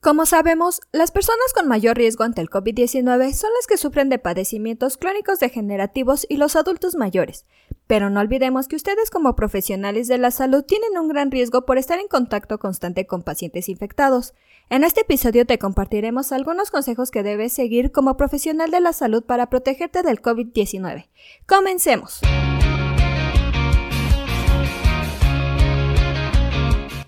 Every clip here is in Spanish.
Como sabemos, las personas con mayor riesgo ante el COVID-19 son las que sufren de padecimientos crónicos degenerativos y los adultos mayores. Pero no olvidemos que ustedes como profesionales de la salud tienen un gran riesgo por estar en contacto constante con pacientes infectados. En este episodio te compartiremos algunos consejos que debes seguir como profesional de la salud para protegerte del COVID-19. Comencemos.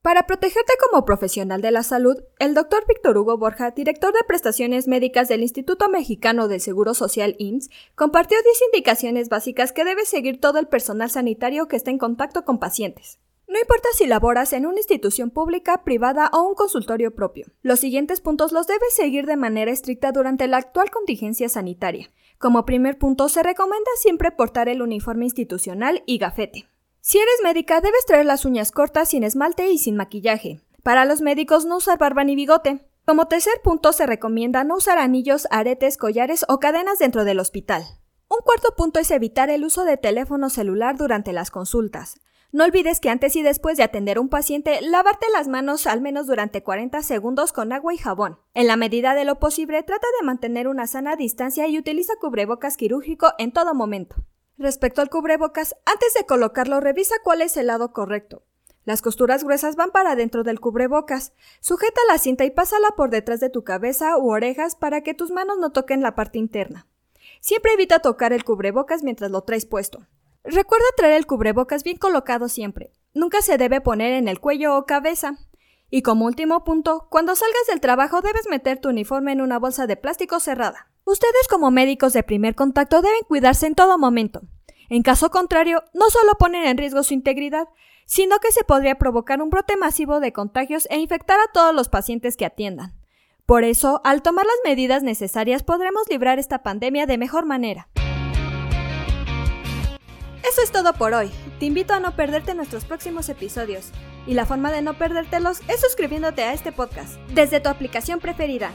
Para protegerte como profesional de la salud, el doctor Víctor Hugo Borja, director de prestaciones médicas del Instituto Mexicano del Seguro Social IMSS, compartió 10 indicaciones básicas que debe seguir todo el personal sanitario que esté en contacto con pacientes. No importa si laboras en una institución pública, privada o un consultorio propio. Los siguientes puntos los debes seguir de manera estricta durante la actual contingencia sanitaria. Como primer punto, se recomienda siempre portar el uniforme institucional y gafete. Si eres médica, debes traer las uñas cortas, sin esmalte y sin maquillaje. Para los médicos, no usar barba ni bigote. Como tercer punto, se recomienda no usar anillos, aretes, collares o cadenas dentro del hospital. Un cuarto punto es evitar el uso de teléfono celular durante las consultas. No olvides que antes y después de atender a un paciente, lavarte las manos al menos durante 40 segundos con agua y jabón. En la medida de lo posible, trata de mantener una sana distancia y utiliza cubrebocas quirúrgico en todo momento. Respecto al cubrebocas, antes de colocarlo revisa cuál es el lado correcto. Las costuras gruesas van para dentro del cubrebocas. Sujeta la cinta y pásala por detrás de tu cabeza u orejas para que tus manos no toquen la parte interna. Siempre evita tocar el cubrebocas mientras lo traes puesto. Recuerda traer el cubrebocas bien colocado siempre. Nunca se debe poner en el cuello o cabeza. Y como último punto, cuando salgas del trabajo debes meter tu uniforme en una bolsa de plástico cerrada. Ustedes como médicos de primer contacto deben cuidarse en todo momento. En caso contrario, no solo ponen en riesgo su integridad, sino que se podría provocar un brote masivo de contagios e infectar a todos los pacientes que atiendan. Por eso, al tomar las medidas necesarias podremos librar esta pandemia de mejor manera. Eso es todo por hoy. Te invito a no perderte nuestros próximos episodios. Y la forma de no perdértelos es suscribiéndote a este podcast desde tu aplicación preferida.